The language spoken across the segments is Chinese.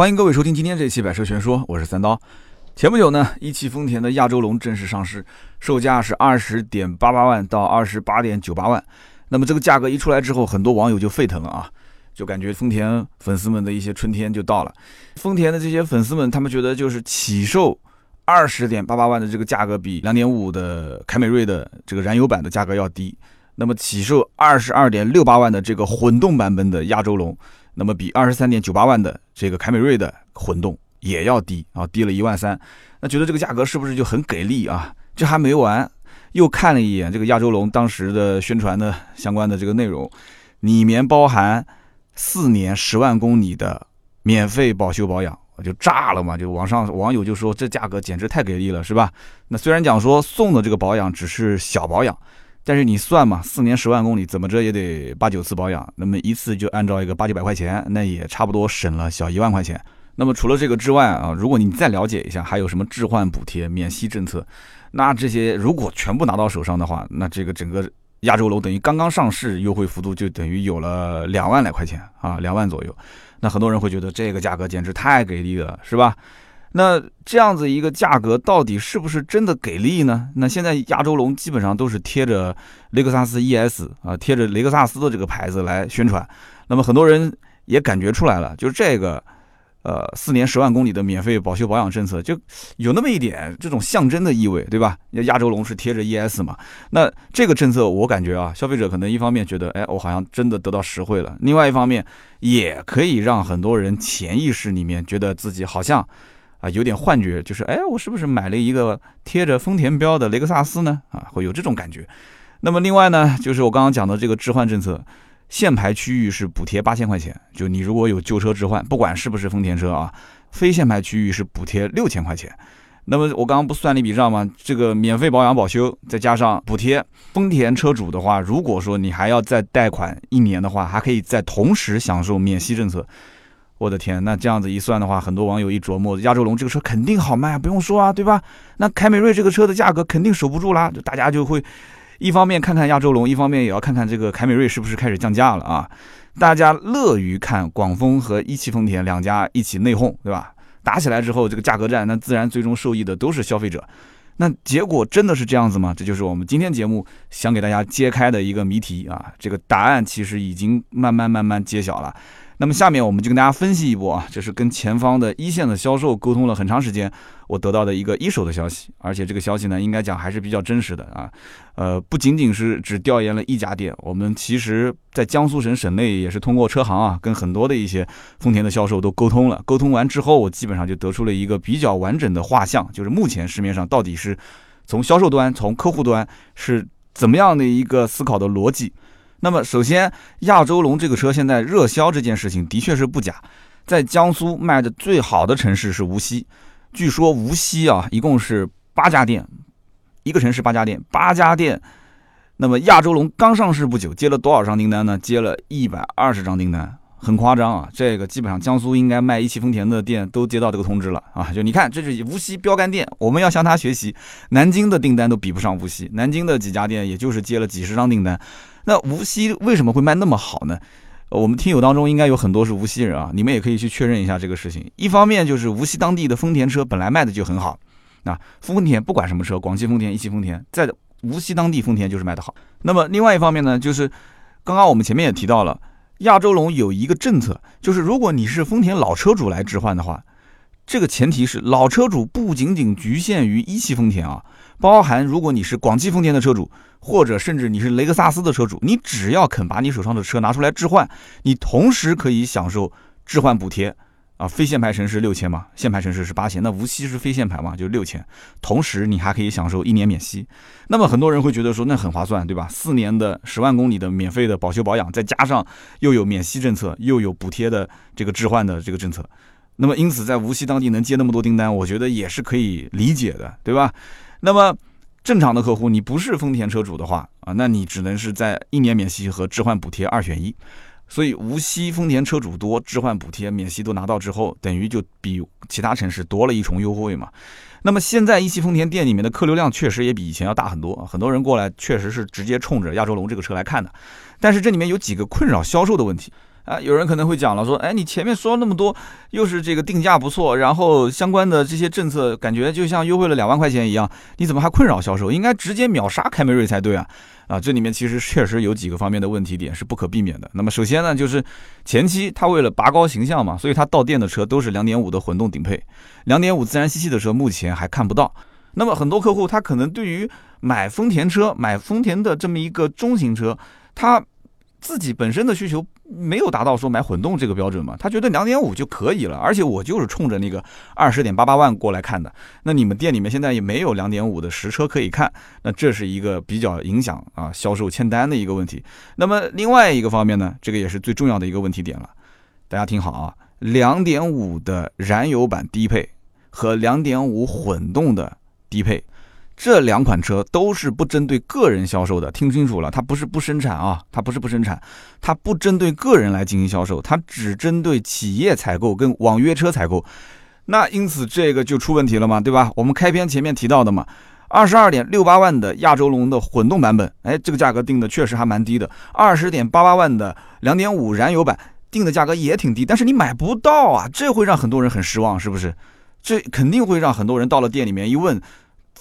欢迎各位收听今天这期《百车全说》，我是三刀。前不久呢，一汽丰田的亚洲龙正式上市，售价是二十点八八万到二十八点九八万。那么这个价格一出来之后，很多网友就沸腾了啊，就感觉丰田粉丝们的一些春天就到了。丰田的这些粉丝们，他们觉得就是起售二十点八八万的这个价格，比两点五的凯美瑞的这个燃油版的价格要低。那么起售二十二点六八万的这个混动版本的亚洲龙，那么比二十三点九八万的这个凯美瑞的混动也要低啊，低了一万三。那觉得这个价格是不是就很给力啊？这还没完，又看了一眼这个亚洲龙当时的宣传的相关的这个内容，里面包含四年十万公里的免费保修保养，我就炸了嘛！就网上网友就说这价格简直太给力了，是吧？那虽然讲说送的这个保养只是小保养。但是你算嘛，四年十万公里，怎么着也得八九次保养，那么一次就按照一个八九百块钱，那也差不多省了小一万块钱。那么除了这个之外啊，如果你再了解一下，还有什么置换补贴、免息政策，那这些如果全部拿到手上的话，那这个整个亚洲楼等于刚刚上市，优惠幅度就等于有了两万来块钱啊，两万左右。那很多人会觉得这个价格简直太给力了，是吧？那这样子一个价格到底是不是真的给力呢？那现在亚洲龙基本上都是贴着雷克萨斯 ES 啊，贴着雷克萨斯的这个牌子来宣传。那么很多人也感觉出来了，就是这个，呃，四年十万公里的免费保修保养政策，就有那么一点这种象征的意味，对吧？亚洲龙是贴着 ES 嘛？那这个政策我感觉啊，消费者可能一方面觉得，哎，我好像真的得到实惠了；另外一方面，也可以让很多人潜意识里面觉得自己好像。啊，有点幻觉，就是哎，我是不是买了一个贴着丰田标的雷克萨斯呢？啊，会有这种感觉。那么另外呢，就是我刚刚讲的这个置换政策，限牌区域是补贴八千块钱，就你如果有旧车置换，不管是不是丰田车啊，非限牌区域是补贴六千块钱。那么我刚刚不算了一笔账吗？这个免费保养保修，再加上补贴，丰田车主的话，如果说你还要再贷款一年的话，还可以在同时享受免息政策。我的天，那这样子一算的话，很多网友一琢磨，亚洲龙这个车肯定好卖啊，不用说啊，对吧？那凯美瑞这个车的价格肯定守不住啦，就大家就会一方面看看亚洲龙，一方面也要看看这个凯美瑞是不是开始降价了啊？大家乐于看广丰和一汽丰田两家一起内讧，对吧？打起来之后，这个价格战，那自然最终受益的都是消费者。那结果真的是这样子吗？这就是我们今天节目想给大家揭开的一个谜题啊！这个答案其实已经慢慢慢慢揭晓了。那么下面我们就跟大家分析一波啊，这是跟前方的一线的销售沟通了很长时间，我得到的一个一手的消息，而且这个消息呢，应该讲还是比较真实的啊。呃，不仅仅是只调研了一家店，我们其实在江苏省省内也是通过车行啊，跟很多的一些丰田的销售都沟通了。沟通完之后，我基本上就得出了一个比较完整的画像，就是目前市面上到底是从销售端、从客户端是怎么样的一个思考的逻辑。那么，首先，亚洲龙这个车现在热销这件事情的确是不假，在江苏卖的最好的城市是无锡，据说无锡啊，一共是八家店，一个城市八家店，八家店。那么亚洲龙刚上市不久，接了多少张订单呢？接了一百二十张订单。很夸张啊！这个基本上江苏应该卖一汽丰田的店都接到这个通知了啊！就你看，这是无锡标杆店，我们要向他学习。南京的订单都比不上无锡，南京的几家店也就是接了几十张订单。那无锡为什么会卖那么好呢？我们听友当中应该有很多是无锡人啊，你们也可以去确认一下这个事情。一方面就是无锡当地的丰田车本来卖的就很好，那丰田不管什么车，广汽丰田、一汽丰田，在无锡当地丰田就是卖的好。那么另外一方面呢，就是刚刚我们前面也提到了。亚洲龙有一个政策，就是如果你是丰田老车主来置换的话，这个前提是老车主不仅仅局限于一汽丰田啊，包含如果你是广汽丰田的车主，或者甚至你是雷克萨斯的车主，你只要肯把你手上的车拿出来置换，你同时可以享受置换补贴。啊，非限牌城市六千嘛，限牌城市是八千，那无锡是非限牌嘛，就六千。同时你还可以享受一年免息。那么很多人会觉得说，那很划算，对吧？四年的十万公里的免费的保修保养，再加上又有免息政策，又有补贴的这个置换的这个政策。那么因此在无锡当地能接那么多订单，我觉得也是可以理解的，对吧？那么正常的客户，你不是丰田车主的话啊，那你只能是在一年免息和置换补贴二选一。所以无锡丰田车主多，置换补贴、免息都拿到之后，等于就比其他城市多了一重优惠嘛。那么现在一汽丰田店里面的客流量确实也比以前要大很多，很多人过来确实是直接冲着亚洲龙这个车来看的。但是这里面有几个困扰销售的问题。啊，有人可能会讲了，说，哎，你前面说那么多，又是这个定价不错，然后相关的这些政策，感觉就像优惠了两万块钱一样，你怎么还困扰销售？应该直接秒杀凯美瑞才对啊！啊，这里面其实确实有几个方面的问题点是不可避免的。那么首先呢，就是前期他为了拔高形象嘛，所以他到店的车都是两点五的混动顶配，两点五自然吸气的车目前还看不到。那么很多客户他可能对于买丰田车，买丰田的这么一个中型车，他。自己本身的需求没有达到说买混动这个标准嘛，他觉得两点五就可以了，而且我就是冲着那个二十点八八万过来看的。那你们店里面现在也没有两点五的实车可以看，那这是一个比较影响啊销售签单的一个问题。那么另外一个方面呢，这个也是最重要的一个问题点了，大家听好啊，两点五的燃油版低配和两点五混动的低配。这两款车都是不针对个人销售的，听清楚了，它不是不生产啊，它不是不生产，它不针对个人来进行销售，它只针对企业采购跟网约车采购。那因此这个就出问题了嘛，对吧？我们开篇前面提到的嘛，二十二点六八万的亚洲龙的混动版本，哎，这个价格定的确实还蛮低的。二十点八八万的两点五燃油版定的价格也挺低，但是你买不到啊，这会让很多人很失望，是不是？这肯定会让很多人到了店里面一问。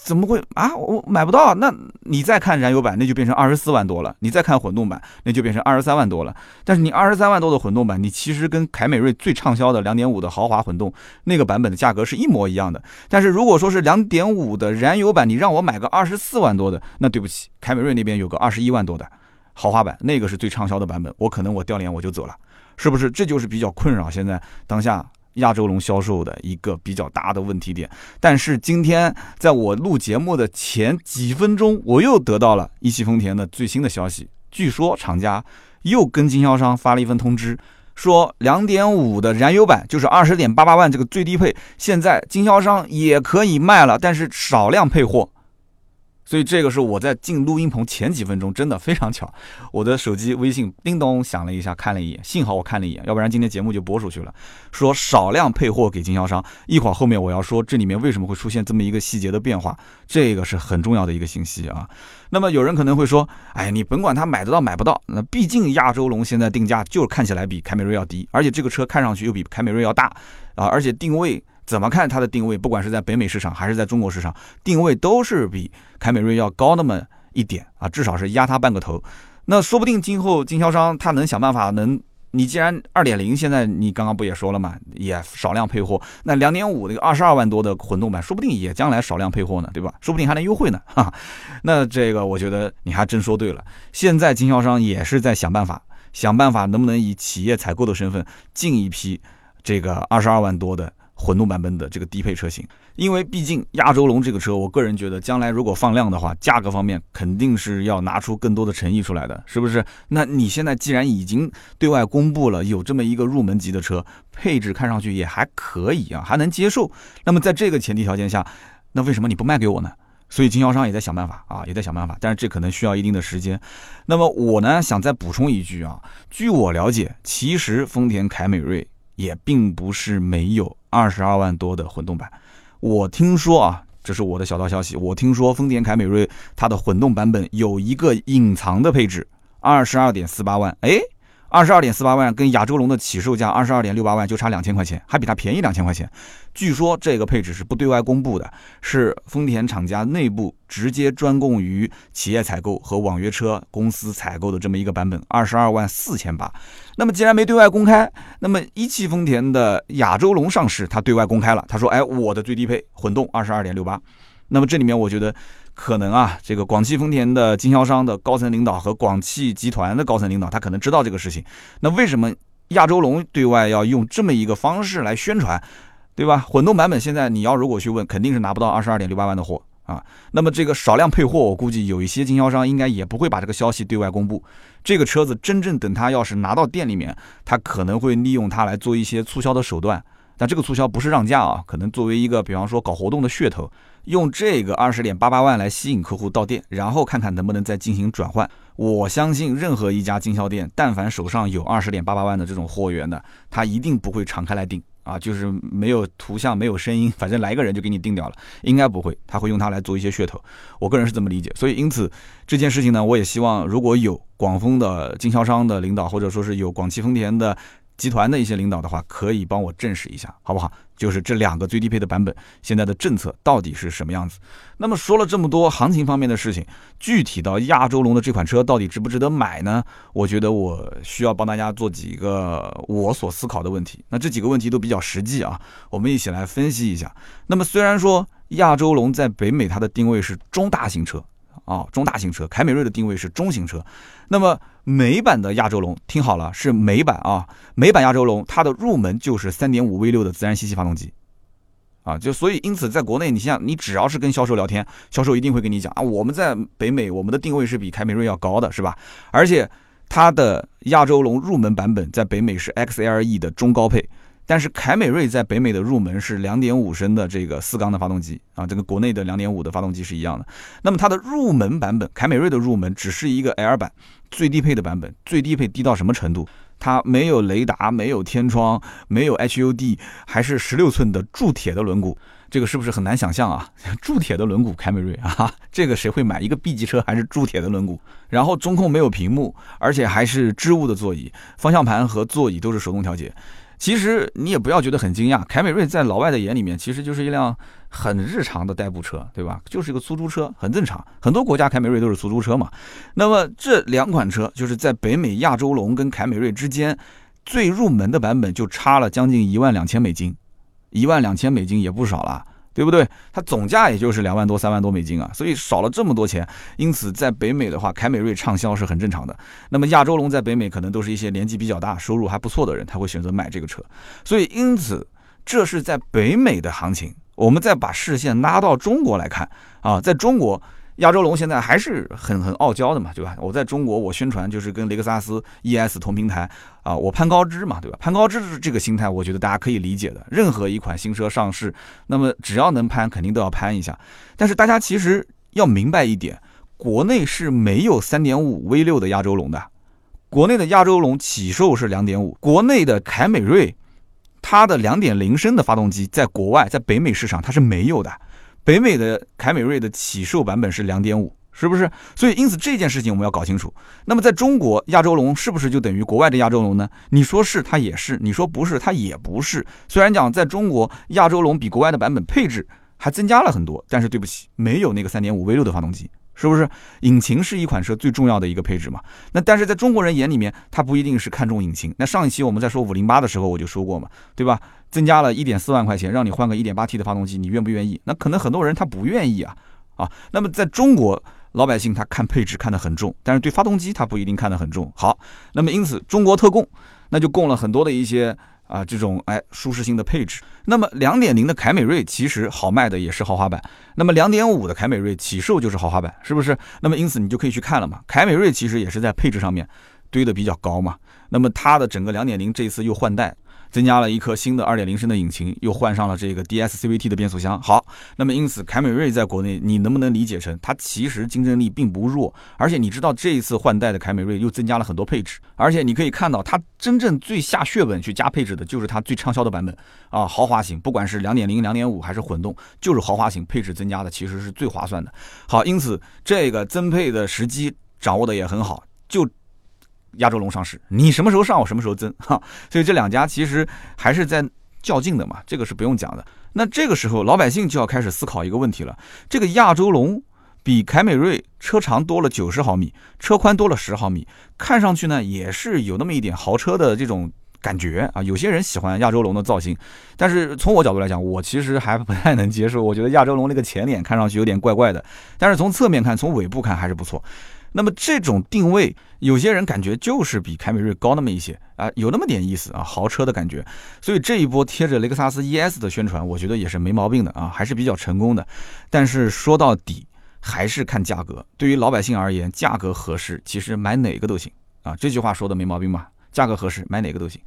怎么会啊？我买不到。那你再看燃油版，那就变成二十四万多了；你再看混动版，那就变成二十三万多了。但是你二十三万多的混动版，你其实跟凯美瑞最畅销的两点五的豪华混动那个版本的价格是一模一样的。但是如果说是两点五的燃油版，你让我买个二十四万多的，那对不起，凯美瑞那边有个二十一万多的豪华版，那个是最畅销的版本，我可能我掉脸我就走了，是不是？这就是比较困扰现在当下。亚洲龙销售的一个比较大的问题点，但是今天在我录节目的前几分钟，我又得到了一汽丰田的最新的消息，据说厂家又跟经销商发了一份通知，说两点五的燃油版就是二十点八八万这个最低配，现在经销商也可以卖了，但是少量配货。所以这个是我在进录音棚前几分钟，真的非常巧，我的手机微信叮咚响了一下，看了一眼，幸好我看了一眼，要不然今天节目就播出去了。说少量配货给经销商，一会儿后面我要说这里面为什么会出现这么一个细节的变化，这个是很重要的一个信息啊。那么有人可能会说，哎，你甭管他买得到买不到，那毕竟亚洲龙现在定价就是看起来比凯美瑞要低，而且这个车看上去又比凯美瑞要大啊，而且定位。怎么看它的定位？不管是在北美市场还是在中国市场，定位都是比凯美瑞要高那么一点啊，至少是压它半个头。那说不定今后经销商他能想办法，能你既然二点零现在你刚刚不也说了嘛，也少量配货，那两点五那个二十二万多的混动版，说不定也将来少量配货呢，对吧？说不定还能优惠呢。哈，那这个我觉得你还真说对了。现在经销商也是在想办法，想办法能不能以企业采购的身份进一批这个二十二万多的。混动版本的这个低配车型，因为毕竟亚洲龙这个车，我个人觉得将来如果放量的话，价格方面肯定是要拿出更多的诚意出来的，是不是？那你现在既然已经对外公布了有这么一个入门级的车，配置看上去也还可以啊，还能接受。那么在这个前提条件下，那为什么你不卖给我呢？所以经销商也在想办法啊，也在想办法，但是这可能需要一定的时间。那么我呢，想再补充一句啊，据我了解，其实丰田凯美瑞。也并不是没有二十二万多的混动版，我听说啊，这是我的小道消息，我听说丰田凯美瑞它的混动版本有一个隐藏的配置，二十二点四八万，哎。二十二点四八万跟亚洲龙的起售价二十二点六八万就差两千块钱，还比它便宜两千块钱。据说这个配置是不对外公布的，是丰田厂家内部直接专供于企业采购和网约车公司采购的这么一个版本，二十二万四千八。那么既然没对外公开，那么一汽丰田的亚洲龙上市，它对外公开了，他说：“哎，我的最低配混动二十二点六八。”那么这里面我觉得。可能啊，这个广汽丰田的经销商的高层领导和广汽集团的高层领导，他可能知道这个事情。那为什么亚洲龙对外要用这么一个方式来宣传，对吧？混动版本现在你要如果去问，肯定是拿不到二十二点六八万的货啊。那么这个少量配货，我估计有一些经销商应该也不会把这个消息对外公布。这个车子真正等他要是拿到店里面，他可能会利用它来做一些促销的手段。但这个促销不是让价啊，可能作为一个比方说搞活动的噱头，用这个二十点八八万来吸引客户到店，然后看看能不能再进行转换。我相信任何一家经销店，但凡手上有二十点八八万的这种货源的，他一定不会敞开来订。啊，就是没有图像、没有声音，反正来个人就给你定掉了，应该不会，他会用它来做一些噱头。我个人是这么理解，所以因此这件事情呢，我也希望如果有广丰的经销商的领导，或者说是有广汽丰田的。集团的一些领导的话，可以帮我证实一下，好不好？就是这两个最低配的版本，现在的政策到底是什么样子？那么说了这么多行情方面的事情，具体到亚洲龙的这款车到底值不值得买呢？我觉得我需要帮大家做几个我所思考的问题。那这几个问题都比较实际啊，我们一起来分析一下。那么虽然说亚洲龙在北美它的定位是中大型车。啊，中大型车，凯美瑞的定位是中型车。那么美版的亚洲龙，听好了，是美版啊，美版亚洲龙，它的入门就是三点五 V 六的自然吸气发动机。啊，就所以因此，在国内，你像你只要是跟销售聊天，销售一定会跟你讲啊，我们在北美，我们的定位是比凯美瑞要高的，是吧？而且它的亚洲龙入门版本在北美是 XLE 的中高配。但是凯美瑞在北美的入门是两点五升的这个四缸的发动机啊，这个国内的两点五的发动机是一样的。那么它的入门版本，凯美瑞的入门只是一个 L 版最低配的版本，最低配低到什么程度？它没有雷达，没有天窗，没有 HUD，还是十六寸的铸铁的轮毂，这个是不是很难想象啊？铸铁的轮毂，凯美瑞 啊，这个谁会买？一个 B 级车还是铸铁的轮毂？然后中控没有屏幕，而且还是织物的座椅，方向盘和座椅都是手动调节。其实你也不要觉得很惊讶，凯美瑞在老外的眼里面其实就是一辆很日常的代步车，对吧？就是一个出租车，很正常。很多国家凯美瑞都是出租车嘛。那么这两款车就是在北美亚洲龙跟凯美瑞之间，最入门的版本就差了将近一万两千美金，一万两千美金也不少了。对不对？它总价也就是两万多、三万多美金啊，所以少了这么多钱。因此，在北美的话，凯美瑞畅销是很正常的。那么，亚洲龙在北美可能都是一些年纪比较大、收入还不错的人，他会选择买这个车。所以，因此，这是在北美的行情。我们再把视线拉到中国来看啊，在中国。亚洲龙现在还是很很傲娇的嘛，对吧？我在中国，我宣传就是跟雷克萨斯 ES 同平台啊，我攀高枝嘛，对吧？攀高枝这个心态，我觉得大家可以理解的。任何一款新车上市，那么只要能攀，肯定都要攀一下。但是大家其实要明白一点，国内是没有3.5 V6 的亚洲龙的，国内的亚洲龙起售是2.5，国内的凯美瑞，它的2.0升的发动机在国外，在北美市场它是没有的。北美的凯美瑞的起售版本是两点五，是不是？所以因此这件事情我们要搞清楚。那么在中国，亚洲龙是不是就等于国外的亚洲龙呢？你说是，它也是；你说不是，它也不是。虽然讲在中国，亚洲龙比国外的版本配置还增加了很多，但是对不起，没有那个三点五 V 六的发动机。是不是引擎是一款车最重要的一个配置嘛？那但是在中国人眼里面，他不一定是看重引擎。那上一期我们在说五零八的时候，我就说过嘛，对吧？增加了一点四万块钱，让你换个一点八 T 的发动机，你愿不愿意？那可能很多人他不愿意啊啊。那么在中国老百姓他看配置看得很重，但是对发动机他不一定看得很重。好，那么因此中国特供那就供了很多的一些。啊，这种哎舒适性的配置，那么两点零的凯美瑞其实好卖的也是豪华版，那么两点五的凯美瑞起售就是豪华版，是不是？那么因此你就可以去看了嘛，凯美瑞其实也是在配置上面堆的比较高嘛，那么它的整个两点零这一次又换代。增加了一颗新的二点零升的引擎，又换上了这个 DS CVT 的变速箱。好，那么因此凯美瑞在国内，你能不能理解成它其实竞争力并不弱？而且你知道这一次换代的凯美瑞又增加了很多配置，而且你可以看到它真正最下血本去加配置的就是它最畅销的版本啊，豪华型，不管是两点零、两点五还是混动，就是豪华型配置增加的其实是最划算的。好，因此这个增配的时机掌握的也很好，就。亚洲龙上市，你什么时候上，我什么时候增 哈。所以这两家其实还是在较劲的嘛，这个是不用讲的。那这个时候老百姓就要开始思考一个问题了：这个亚洲龙比凯美瑞车长多了九十毫米，车宽多了十毫米，看上去呢也是有那么一点豪车的这种感觉啊。有些人喜欢亚洲龙的造型，但是从我角度来讲，我其实还不太能接受。我觉得亚洲龙那个前脸看上去有点怪怪的，但是从侧面看，从尾部看还是不错。那么这种定位，有些人感觉就是比凯美瑞高那么一些啊，有那么点意思啊，豪车的感觉。所以这一波贴着雷克萨斯 ES 的宣传，我觉得也是没毛病的啊，还是比较成功的。但是说到底，还是看价格。对于老百姓而言，价格合适，其实买哪个都行啊。这句话说的没毛病吧？价格合适，买哪个都行。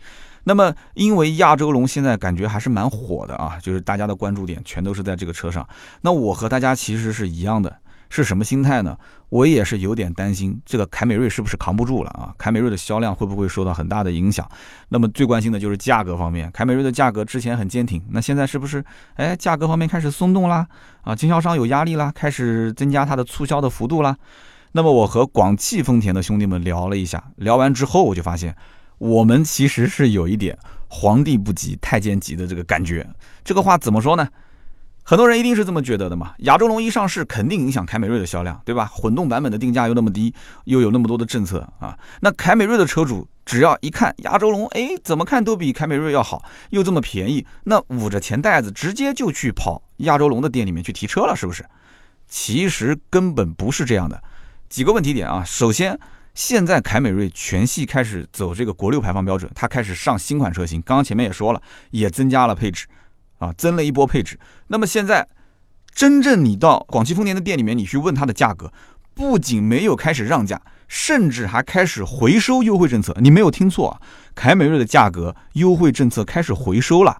那么因为亚洲龙现在感觉还是蛮火的啊，就是大家的关注点全都是在这个车上。那我和大家其实是一样的。是什么心态呢？我也是有点担心，这个凯美瑞是不是扛不住了啊？凯美瑞的销量会不会受到很大的影响？那么最关心的就是价格方面，凯美瑞的价格之前很坚挺，那现在是不是哎价格方面开始松动啦？啊，经销商有压力啦，开始增加它的促销的幅度啦？那么我和广汽丰田的兄弟们聊了一下，聊完之后我就发现，我们其实是有一点皇帝不急太监急的这个感觉。这个话怎么说呢？很多人一定是这么觉得的嘛？亚洲龙一上市，肯定影响凯美瑞的销量，对吧？混动版本的定价又那么低，又有那么多的政策啊，那凯美瑞的车主只要一看亚洲龙，哎，怎么看都比凯美瑞要好，又这么便宜，那捂着钱袋子直接就去跑亚洲龙的店里面去提车了，是不是？其实根本不是这样的。几个问题点啊，首先，现在凯美瑞全系开始走这个国六排放标准，它开始上新款车型，刚刚前面也说了，也增加了配置。啊，增了一波配置。那么现在，真正你到广汽丰田的店里面，你去问它的价格，不仅没有开始让价，甚至还开始回收优惠政策。你没有听错啊，凯美瑞的价格优惠政策开始回收了。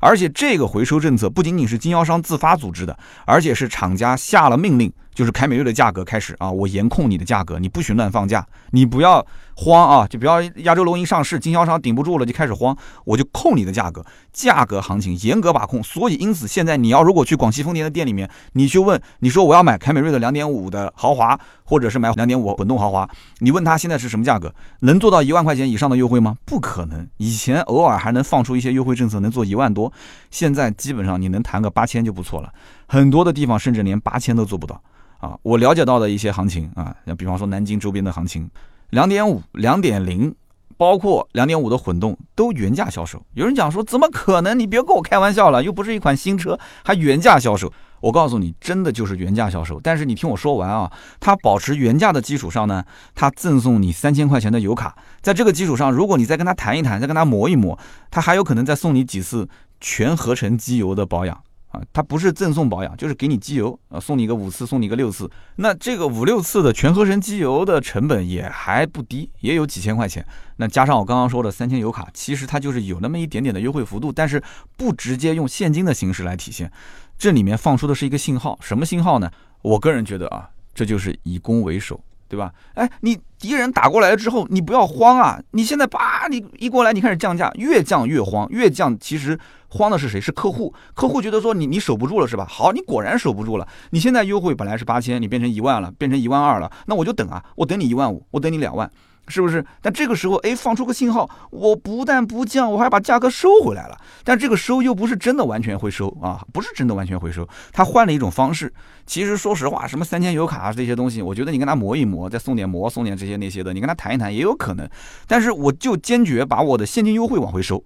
而且这个回收政策不仅仅是经销商自发组织的，而且是厂家下了命令。就是凯美瑞的价格开始啊，我严控你的价格，你不许乱放价，你不要慌啊，就不要亚洲龙一上市，经销商顶不住了就开始慌，我就控你的价格，价格行情严格把控。所以因此现在你要如果去广汽丰田的店里面，你去问，你说我要买凯美瑞的两点五的豪华，或者是买两点五混动豪华，你问他现在是什么价格，能做到一万块钱以上的优惠吗？不可能。以前偶尔还能放出一些优惠政策，能做一万多，现在基本上你能谈个八千就不错了，很多的地方甚至连八千都做不到。啊，我了解到的一些行情啊，像比方说南京周边的行情，两点五、两点零，包括两点五的混动都原价销售。有人讲说，怎么可能？你别跟我开玩笑了，又不是一款新车，还原价销售。我告诉你，真的就是原价销售。但是你听我说完啊，它保持原价的基础上呢，它赠送你三千块钱的油卡，在这个基础上，如果你再跟他谈一谈，再跟他磨一磨，他还有可能再送你几次全合成机油的保养。啊，它不是赠送保养，就是给你机油啊，送你个五次，送你个六次。那这个五六次的全合成机油的成本也还不低，也有几千块钱。那加上我刚刚说的三千油卡，其实它就是有那么一点点的优惠幅度，但是不直接用现金的形式来体现。这里面放出的是一个信号，什么信号呢？我个人觉得啊，这就是以攻为守。对吧？哎，你敌人打过来了之后，你不要慌啊！你现在叭，你一过来，你开始降价，越降越慌，越降其实慌的是谁？是客户。客户觉得说你你守不住了是吧？好，你果然守不住了。你现在优惠本来是八千，你变成一万了，变成一万二了，那我就等啊，我等你一万五，我等你两万。是不是？但这个时候，哎，放出个信号，我不但不降，我还把价格收回来了。但这个收又不是真的完全会收啊，不是真的完全回收，他换了一种方式。其实说实话，什么三千油卡啊这些东西，我觉得你跟他磨一磨，再送点膜，送点这些那些的，你跟他谈一谈也有可能。但是我就坚决把我的现金优惠往回收，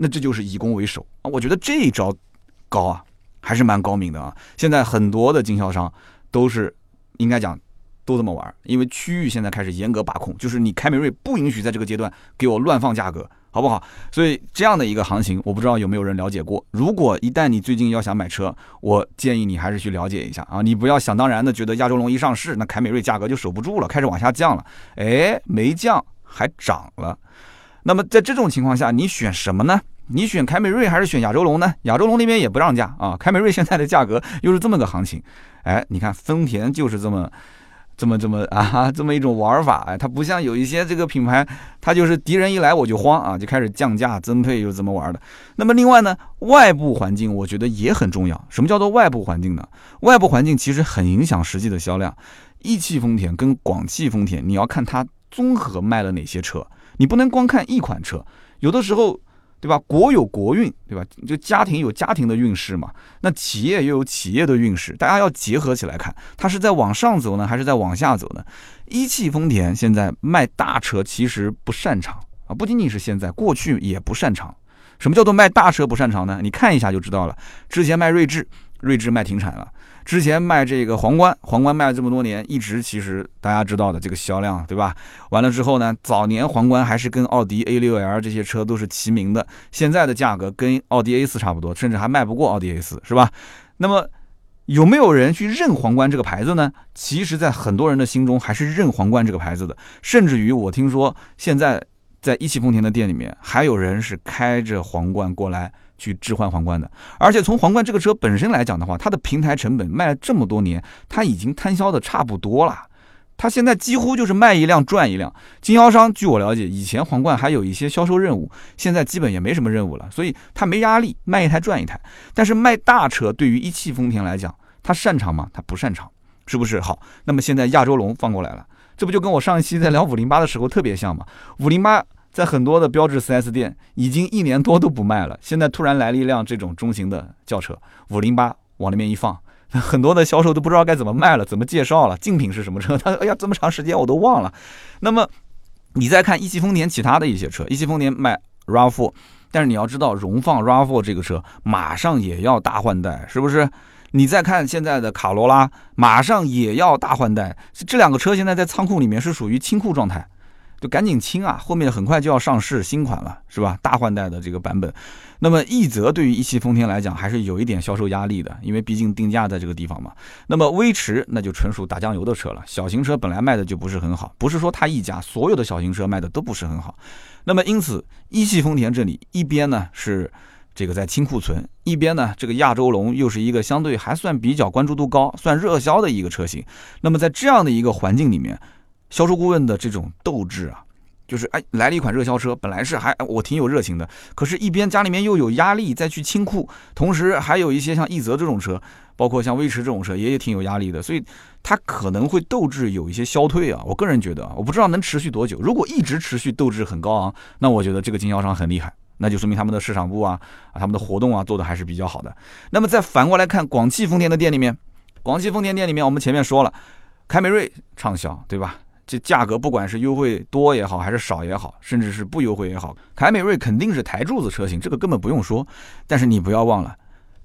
那这就是以攻为守啊。我觉得这一招高啊，还是蛮高明的啊。现在很多的经销商都是应该讲。都这么玩，因为区域现在开始严格把控，就是你凯美瑞不允许在这个阶段给我乱放价格，好不好？所以这样的一个行情，我不知道有没有人了解过。如果一旦你最近要想买车，我建议你还是去了解一下啊，你不要想当然的觉得亚洲龙一上市，那凯美瑞价格就守不住了，开始往下降了。哎，没降，还涨了。那么在这种情况下，你选什么呢？你选凯美瑞还是选亚洲龙呢？亚洲龙那边也不让价啊，凯美瑞现在的价格又是这么个行情。哎，你看丰田就是这么。这么这么啊，这么一种玩法哎，它不像有一些这个品牌，它就是敌人一来我就慌啊，就开始降价增配，又怎么玩的？那么另外呢，外部环境我觉得也很重要。什么叫做外部环境呢？外部环境其实很影响实际的销量。一汽丰田跟广汽丰田，你要看它综合卖了哪些车，你不能光看一款车，有的时候。对吧？国有国运，对吧？就家庭有家庭的运势嘛，那企业又有企业的运势，大家要结合起来看，它是在往上走呢，还是在往下走呢？一汽丰田现在卖大车其实不擅长啊，不仅仅是现在，过去也不擅长。什么叫做卖大车不擅长呢？你看一下就知道了。之前卖锐志，锐志卖停产了。之前卖这个皇冠，皇冠卖了这么多年，一直其实大家知道的这个销量，对吧？完了之后呢，早年皇冠还是跟奥迪 A6L 这些车都是齐名的，现在的价格跟奥迪 A4 差不多，甚至还卖不过奥迪 A4，是吧？那么有没有人去认皇冠这个牌子呢？其实，在很多人的心中还是认皇冠这个牌子的，甚至于我听说现在在一汽丰田的店里面，还有人是开着皇冠过来去置换皇冠的。而且从皇冠这个车本身来讲的话，它的平台成本卖了这么多年，它已经摊销的差不多了。它现在几乎就是卖一辆赚一辆。经销商据我了解，以前皇冠还有一些销售任务，现在基本也没什么任务了，所以它没压力，卖一台赚一台。但是卖大车对于一汽丰田来讲，它擅长吗？它不擅长，是不是？好，那么现在亚洲龙放过来了，这不就跟我上一期在聊五零八的时候特别像吗？五零八在很多的标致 4S 店已经一年多都不卖了，现在突然来了一辆这种中型的轿车，五零八往那边一放。很多的销售都不知道该怎么卖了，怎么介绍了，竞品是什么车？他 哎呀，这么长时间我都忘了。那么你再看一汽丰田其他的一些车，一汽丰田卖 RAV4，但是你要知道，荣放 RAV4 这个车马上也要大换代，是不是？你再看现在的卡罗拉，马上也要大换代，这两个车现在在仓库里面是属于清库状态。就赶紧清啊！后面很快就要上市新款了，是吧？大换代的这个版本。那么奕泽对于一汽丰田来讲还是有一点销售压力的，因为毕竟定价在这个地方嘛。那么威驰那就纯属打酱油的车了，小型车本来卖的就不是很好，不是说它一家所有的小型车卖的都不是很好。那么因此一汽丰田这里一边呢是这个在清库存，一边呢这个亚洲龙又是一个相对还算比较关注度高、算热销的一个车型。那么在这样的一个环境里面。销售顾问的这种斗志啊，就是哎来了一款热销车，本来是还我挺有热情的，可是，一边家里面又有压力再去清库，同时还有一些像奕泽这种车，包括像威驰这种车，也也挺有压力的，所以它可能会斗志有一些消退啊。我个人觉得，我不知道能持续多久。如果一直持续斗志很高昂，那我觉得这个经销商很厉害，那就说明他们的市场部啊他们的活动啊做的还是比较好的。那么再反过来看广汽丰田的店里面，广汽丰田店里面，我们前面说了，凯美瑞畅销，对吧？这价格不管是优惠多也好，还是少也好，甚至是不优惠也好，凯美瑞肯定是台柱子车型，这个根本不用说。但是你不要忘了，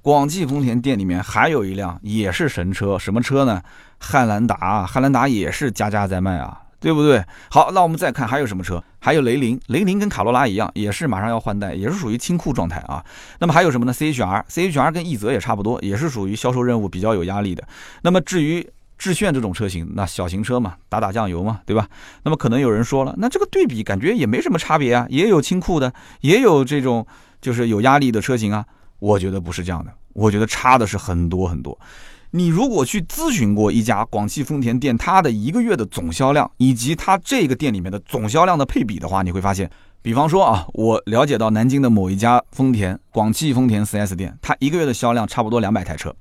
广汽丰田店里面还有一辆也是神车，什么车呢？汉兰达，汉兰达也是家家在卖啊，对不对？好，那我们再看还有什么车？还有雷凌，雷凌跟卡罗拉一样，也是马上要换代，也是属于清库状态啊。那么还有什么呢？CHR，CHR 跟奕泽也差不多，也是属于销售任务比较有压力的。那么至于致炫这种车型，那小型车嘛，打打酱油嘛，对吧？那么可能有人说了，那这个对比感觉也没什么差别啊，也有清库的，也有这种就是有压力的车型啊。我觉得不是这样的，我觉得差的是很多很多。你如果去咨询过一家广汽丰田店，它的一个月的总销量以及它这个店里面的总销量的配比的话，你会发现，比方说啊，我了解到南京的某一家丰田广汽丰田 4S 店，它一个月的销量差不多两百台车。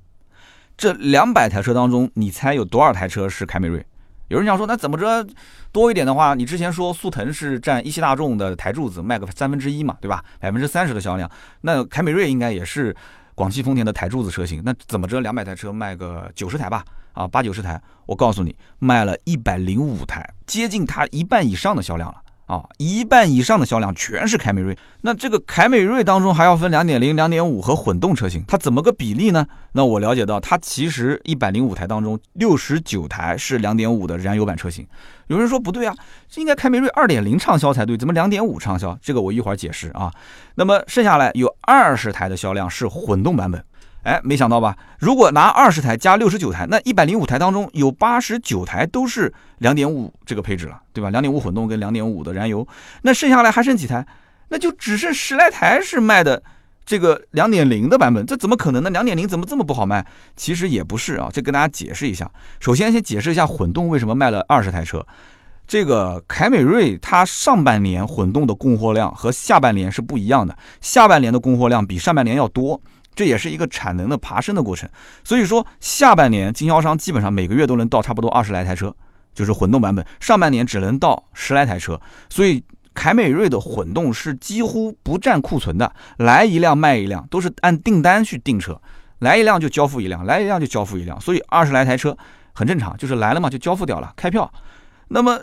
这两百台车当中，你猜有多少台车是凯美瑞？有人想说，那怎么着多一点的话，你之前说速腾是占一汽大众的台柱子，卖个三分之一嘛，对吧？百分之三十的销量，那凯美瑞应该也是广汽丰田的台柱子车型。那怎么着两百台车卖个九十台吧？啊，八九十台，我告诉你，卖了一百零五台，接近它一半以上的销量了。啊，一半以上的销量全是凯美瑞。那这个凯美瑞当中还要分两点零、两点五和混动车型，它怎么个比例呢？那我了解到，它其实一百零五台当中，六十九台是两点五的燃油版车型。有人说不对啊，这应该凯美瑞二点零畅销才对，怎么两点五畅销？这个我一会儿解释啊。那么剩下来有二十台的销量是混动版本。哎，没想到吧？如果拿二十台加六十九台，那一百零五台当中有八十九台都是两点五这个配置了，对吧？两点五混动跟两点五的燃油，那剩下来还剩几台？那就只剩十来台是卖的这个两点零的版本，这怎么可能呢？两点零怎么这么不好卖？其实也不是啊，这跟大家解释一下。首先先解释一下混动为什么卖了二十台车。这个凯美瑞它上半年混动的供货量和下半年是不一样的，下半年的供货量比上半年要多。这也是一个产能的爬升的过程，所以说下半年经销商基本上每个月都能到差不多二十来台车，就是混动版本。上半年只能到十来台车，所以凯美瑞的混动是几乎不占库存的，来一辆卖一辆，都是按订单去订车，来一辆就交付一辆，来一辆就交付一辆，所以二十来台车很正常，就是来了嘛就交付掉了，开票。那么。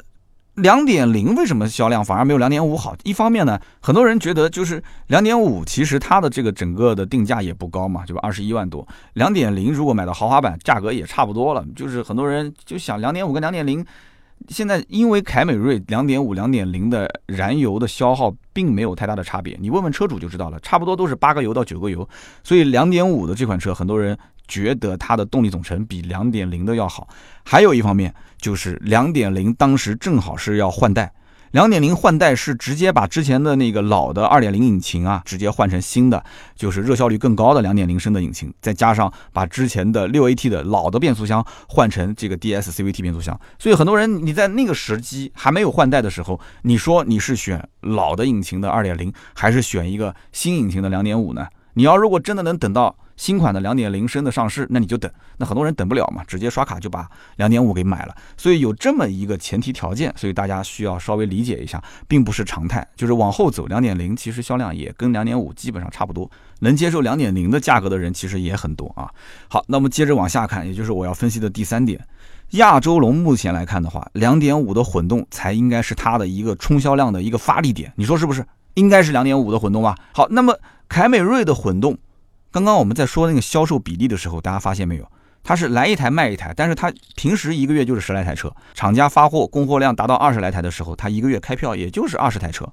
两点零为什么销量反而没有两点五好？一方面呢，很多人觉得就是两点五其实它的这个整个的定价也不高嘛，对吧？二十一万多。两点零如果买到豪华版，价格也差不多了。就是很多人就想两点五跟两点零，现在因为凯美瑞两点五、两点零的燃油的消耗并没有太大的差别，你问问车主就知道了，差不多都是八个油到九个油。所以两点五的这款车，很多人觉得它的动力总成比两点零的要好。还有一方面。就是两点零，当时正好是要换代，两点零换代是直接把之前的那个老的二点零引擎啊，直接换成新的，就是热效率更高的两点零升的引擎，再加上把之前的六 AT 的老的变速箱换成这个 DS CVT 变速箱。所以很多人你在那个时机还没有换代的时候，你说你是选老的引擎的二点零，还是选一个新引擎的两点五呢？你要如果真的能等到。新款的两点零升的上市，那你就等。那很多人等不了嘛，直接刷卡就把两点五给买了。所以有这么一个前提条件，所以大家需要稍微理解一下，并不是常态。就是往后走，两点零其实销量也跟两点五基本上差不多，能接受两点零的价格的人其实也很多啊。好，那么接着往下看，也就是我要分析的第三点，亚洲龙目前来看的话，两点五的混动才应该是它的一个冲销量的一个发力点，你说是不是？应该是两点五的混动吧？好，那么凯美瑞的混动。刚刚我们在说那个销售比例的时候，大家发现没有？它是来一台卖一台，但是它平时一个月就是十来台车，厂家发货供货量达到二十来台的时候，它一个月开票也就是二十台车。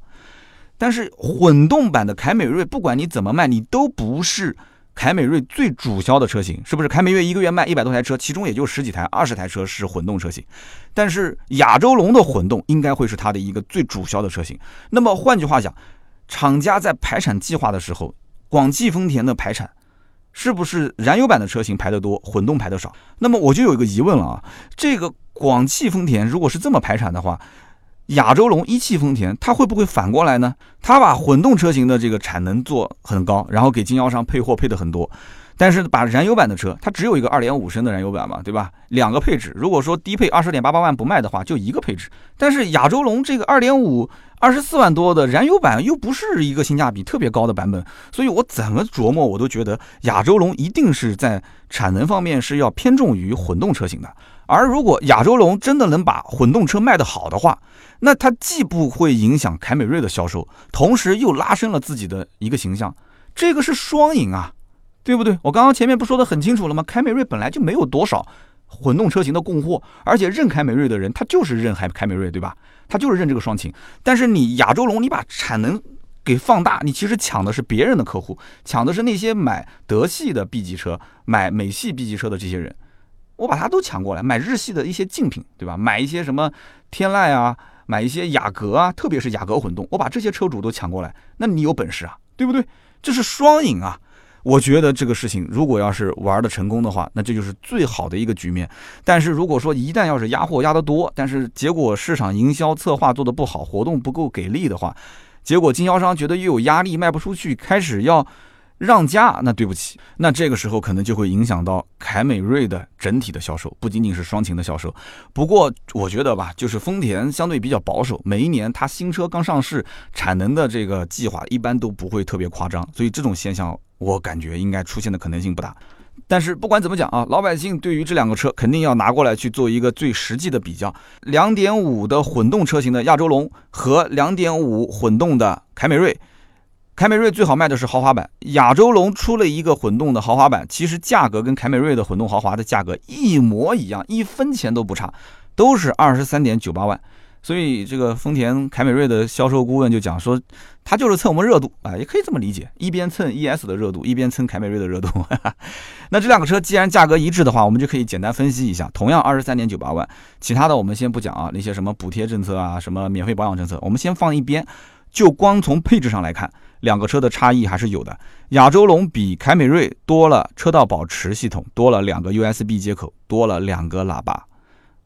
但是混动版的凯美瑞，不管你怎么卖，你都不是凯美瑞最主销的车型，是不是？凯美瑞一个月卖一百多台车，其中也就十几台、二十台车是混动车型。但是亚洲龙的混动应该会是它的一个最主销的车型。那么换句话讲，厂家在排产计划的时候。广汽丰田的排产，是不是燃油版的车型排得多，混动排得少？那么我就有一个疑问了啊，这个广汽丰田如果是这么排产的话，亚洲龙、一汽丰田它会不会反过来呢？它把混动车型的这个产能做很高，然后给经销商配货配的很多。但是把燃油版的车，它只有一个二点五升的燃油版嘛，对吧？两个配置，如果说低配二十点八八万不卖的话，就一个配置。但是亚洲龙这个二点五二十四万多的燃油版又不是一个性价比特别高的版本，所以我怎么琢磨我都觉得亚洲龙一定是在产能方面是要偏重于混动车型的。而如果亚洲龙真的能把混动车卖得好的话，那它既不会影响凯美瑞的销售，同时又拉升了自己的一个形象，这个是双赢啊。对不对？我刚刚前面不说的很清楚了吗？凯美瑞本来就没有多少混动车型的供货，而且认凯美瑞的人他就是认海凯美瑞，对吧？他就是认这个双擎。但是你亚洲龙，你把产能给放大，你其实抢的是别人的客户，抢的是那些买德系的 B 级车、买美系 B 级车的这些人，我把它都抢过来，买日系的一些竞品，对吧？买一些什么天籁啊，买一些雅阁啊，特别是雅阁混动，我把这些车主都抢过来，那你有本事啊，对不对？这是双赢啊！我觉得这个事情如果要是玩的成功的话，那这就是最好的一个局面。但是如果说一旦要是压货压得多，但是结果市场营销策划做得不好，活动不够给力的话，结果经销商觉得又有压力卖不出去，开始要让价，那对不起，那这个时候可能就会影响到凯美瑞的整体的销售，不仅仅是双擎的销售。不过我觉得吧，就是丰田相对比较保守，每一年它新车刚上市，产能的这个计划一般都不会特别夸张，所以这种现象。我感觉应该出现的可能性不大，但是不管怎么讲啊，老百姓对于这两个车肯定要拿过来去做一个最实际的比较。两点五的混动车型的亚洲龙和两点五混动的凯美瑞，凯美瑞最好卖的是豪华版，亚洲龙出了一个混动的豪华版，其实价格跟凯美瑞的混动豪华的价格一模一样，一分钱都不差，都是二十三点九八万。所以这个丰田凯美瑞的销售顾问就讲说，他就是蹭我们热度啊，也可以这么理解，一边蹭 ES 的热度，一边蹭凯美瑞的热度。那这两个车既然价格一致的话，我们就可以简单分析一下，同样二十三点九八万，其他的我们先不讲啊，那些什么补贴政策啊，什么免费保养政策，我们先放一边，就光从配置上来看，两个车的差异还是有的。亚洲龙比凯美瑞多了车道保持系统，多了两个 USB 接口，多了两个喇叭。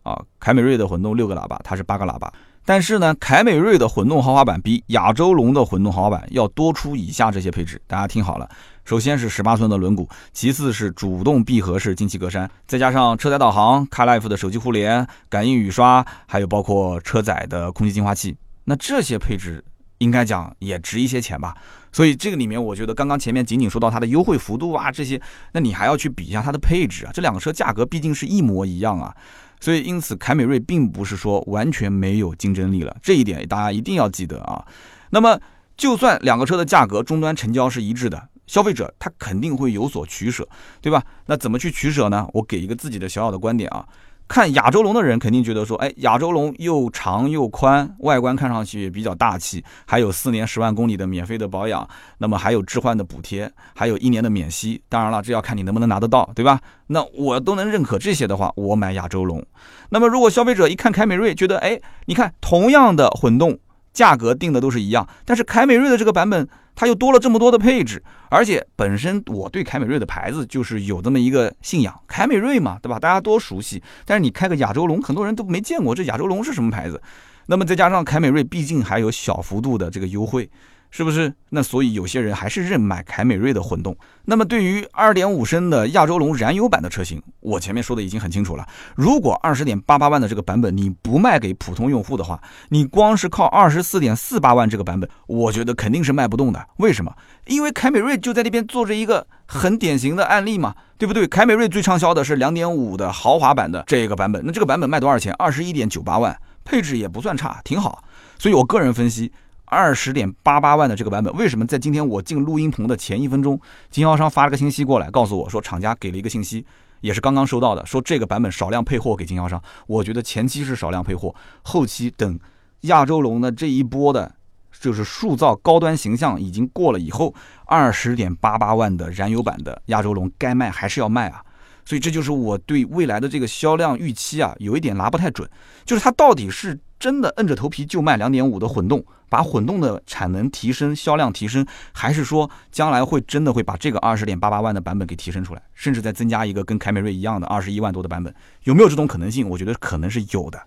啊，凯美瑞的混动六个喇叭，它是八个喇叭。但是呢，凯美瑞的混动豪华版比亚洲龙的混动豪华版要多出以下这些配置，大家听好了。首先是十八寸的轮毂，其次是主动闭合式进气格栅，再加上车载导航、CarLife 的手机互联、感应雨刷，还有包括车载的空气净化器。那这些配置应该讲也值一些钱吧？所以这个里面，我觉得刚刚前面仅仅说到它的优惠幅度啊这些，那你还要去比一下它的配置啊。这两个车价格毕竟是一模一样啊。所以，因此，凯美瑞并不是说完全没有竞争力了，这一点大家一定要记得啊。那么，就算两个车的价格终端成交是一致的，消费者他肯定会有所取舍，对吧？那怎么去取舍呢？我给一个自己的小小的观点啊。看亚洲龙的人肯定觉得说，哎，亚洲龙又长又宽，外观看上去也比较大气，还有四年十万公里的免费的保养，那么还有置换的补贴，还有一年的免息。当然了，这要看你能不能拿得到，对吧？那我都能认可这些的话，我买亚洲龙。那么如果消费者一看凯美瑞，觉得，哎，你看同样的混动。价格定的都是一样，但是凯美瑞的这个版本，它又多了这么多的配置，而且本身我对凯美瑞的牌子就是有这么一个信仰，凯美瑞嘛，对吧？大家多熟悉。但是你开个亚洲龙，很多人都没见过这亚洲龙是什么牌子。那么再加上凯美瑞毕竟还有小幅度的这个优惠。是不是？那所以有些人还是认买凯美瑞的混动。那么对于2.5升的亚洲龙燃油版的车型，我前面说的已经很清楚了。如果20.88万的这个版本你不卖给普通用户的话，你光是靠24.48万这个版本，我觉得肯定是卖不动的。为什么？因为凯美瑞就在那边做着一个很典型的案例嘛，对不对？凯美瑞最畅销的是2.5的豪华版的这个版本，那这个版本卖多少钱？21.98万，配置也不算差，挺好。所以我个人分析。二十点八八万的这个版本，为什么在今天我进录音棚的前一分钟，经销商发了个信息过来，告诉我说厂家给了一个信息，也是刚刚收到的，说这个版本少量配货给经销商。我觉得前期是少量配货，后期等亚洲龙的这一波的，就是塑造高端形象已经过了以后，二十点八八万的燃油版的亚洲龙该卖还是要卖啊。所以这就是我对未来的这个销量预期啊，有一点拿不太准，就是它到底是真的摁着头皮就卖两点五的混动，把混动的产能提升、销量提升，还是说将来会真的会把这个二十点八八万的版本给提升出来，甚至再增加一个跟凯美瑞一样的二十一万多的版本，有没有这种可能性？我觉得可能是有的，